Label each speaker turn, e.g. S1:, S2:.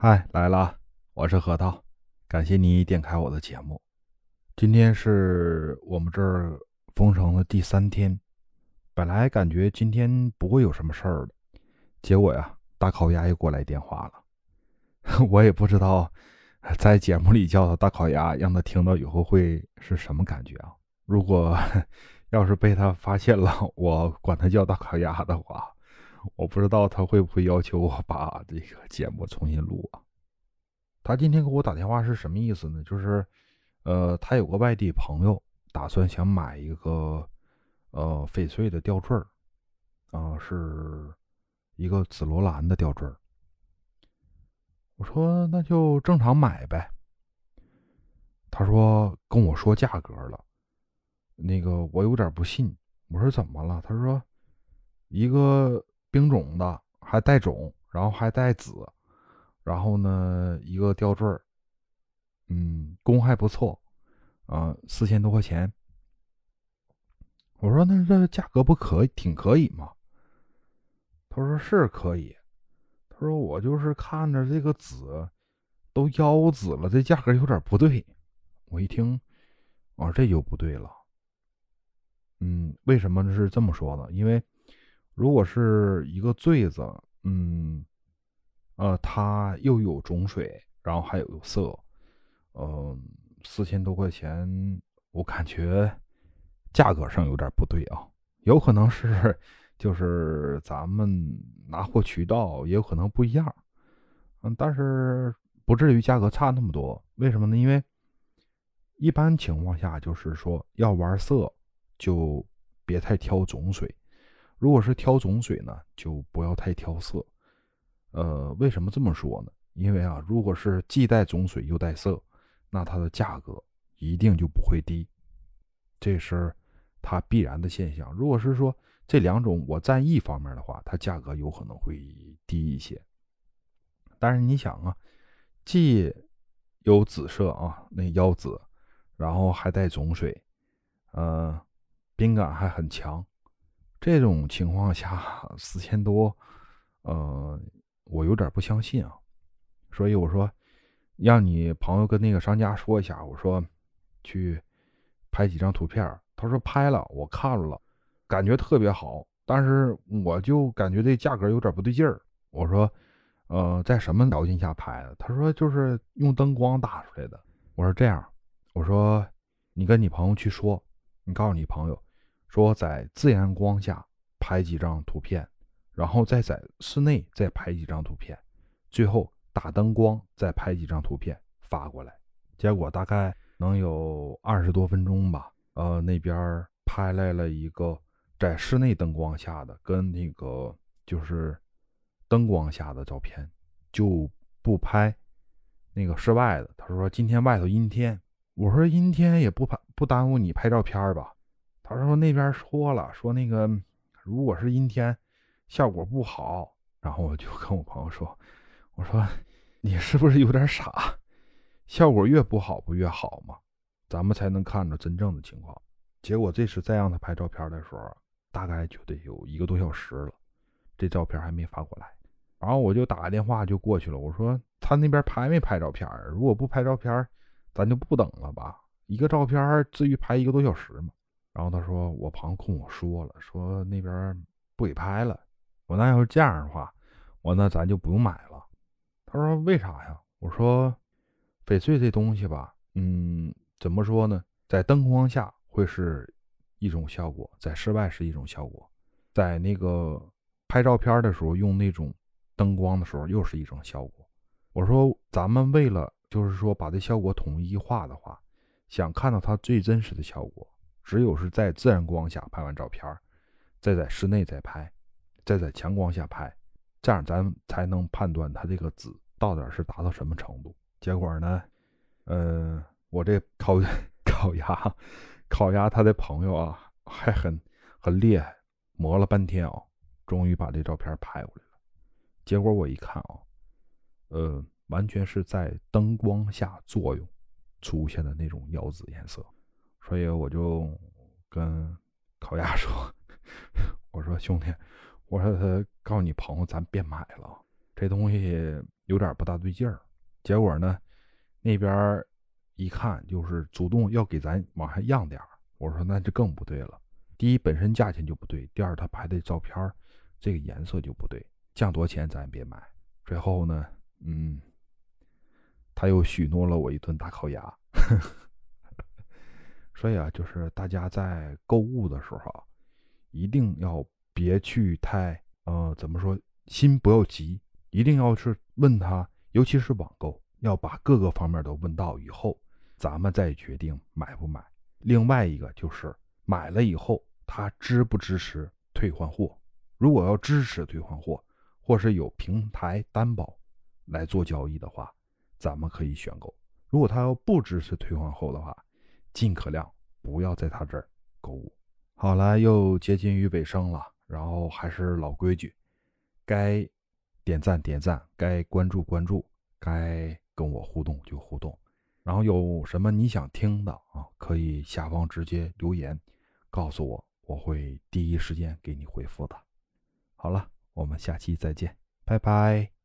S1: 嗨，来了，我是核桃，感谢你点开我的节目。今天是我们这儿封城的第三天，本来感觉今天不会有什么事儿的，结果呀，大烤鸭又过来电话了。我也不知道在节目里叫他大烤鸭，让他听到以后会是什么感觉啊？如果 要是被他发现了，我管他叫大烤鸭的话。我不知道他会不会要求我把这个节目重新录啊？他今天给我打电话是什么意思呢？就是，呃，他有个外地朋友打算想买一个，呃，翡翠的吊坠儿，啊，是一个紫罗兰的吊坠儿。我说那就正常买呗。他说跟我说价格了，那个我有点不信。我说怎么了？他说一个。冰种的还带种，然后还带紫，然后呢一个吊坠，嗯，工还不错，啊，四千多块钱。我说那这价格不可以挺可以吗？他说是可以。他说我就是看着这个紫都腰紫了，这价格有点不对。我一听，啊，这就不对了。嗯，为什么是这么说呢？因为。如果是一个坠子，嗯，呃，它又有种水，然后还有色，嗯，四千多块钱，我感觉价格上有点不对啊。有可能是就是咱们拿货渠道也有可能不一样，嗯，但是不至于价格差那么多。为什么呢？因为一般情况下就是说要玩色，就别太挑种水。如果是挑种水呢，就不要太挑色。呃，为什么这么说呢？因为啊，如果是既带种水又带色，那它的价格一定就不会低，这是它必然的现象。如果是说这两种我占一方面的话，它价格有可能会低一些。但是你想啊，既有紫色啊，那腰紫，然后还带种水，呃，冰感还很强。这种情况下四千多，呃，我有点不相信啊，所以我说，让你朋友跟那个商家说一下，我说去拍几张图片。他说拍了，我看了，感觉特别好，但是我就感觉这价格有点不对劲儿。我说，呃，在什么条件下拍的？他说就是用灯光打出来的。我说这样，我说你跟你朋友去说，你告诉你朋友。说在自然光下拍几张图片，然后再在室内再拍几张图片，最后打灯光再拍几张图片发过来。结果大概能有二十多分钟吧。呃，那边拍来了一个在室内灯光下的，跟那个就是灯光下的照片，就不拍那个室外的。他说今天外头阴天，我说阴天也不拍不耽误你拍照片吧。他说那边说了，说那个如果是阴天，效果不好。然后我就 跟我朋友说：“我说你是不是有点傻？效果越不好不越好吗？咱们才能看着真正的情况。”结果这次再让他拍照片的时候，大概就得有一个多小时了，这照片还没发过来。然后我就打个电话就过去了，我说他那边拍没拍照片？如果不拍照片，咱就不等了吧？一个照片至于拍一个多小时吗？然后他说：“我朋友跟我说了，说那边不给拍了。我那要是这样的话，我那咱就不用买了。”他说：“为啥呀？”我说：“翡翠这东西吧，嗯，怎么说呢？在灯光下会是一种效果，在室外是一种效果，在那个拍照片的时候用那种灯光的时候又是一种效果。”我说：“咱们为了就是说把这效果统一化的话，想看到它最真实的效果。”只有是在自然光下拍完照片再在室内再拍，再在强光下拍，这样咱才能判断它这个紫到底是达到什么程度。结果呢，呃，我这烤 烤鸭，烤鸭他的朋友啊，还很很厉害，磨了半天啊，终于把这照片拍过来了。结果我一看啊，呃，完全是在灯光下作用出现的那种腰紫颜色。所以我就跟烤鸭说：“ 我说兄弟，我说他告诉你朋友，咱别买了，这东西有点不大对劲儿。结果呢，那边一看就是主动要给咱往下让点儿。我说那就更不对了。第一，本身价钱就不对；第二，他拍的照片这个颜色就不对，降多钱咱也别买。最后呢，嗯，他又许诺了我一顿大烤鸭呵。所以啊，就是大家在购物的时候，一定要别去太呃，怎么说，心不要急，一定要是问他，尤其是网购，要把各个方面都问到以后，咱们再决定买不买。另外一个就是买了以后，他支不支持退换货？如果要支持退换货，或是有平台担保来做交易的话，咱们可以选购。如果他要不支持退换货的话，尽可量不要在他这儿购物。好了，又接近于尾声了，然后还是老规矩，该点赞点赞，该关注关注，该跟我互动就互动。然后有什么你想听的啊？可以下方直接留言告诉我，我会第一时间给你回复的。好了，我们下期再见，拜拜。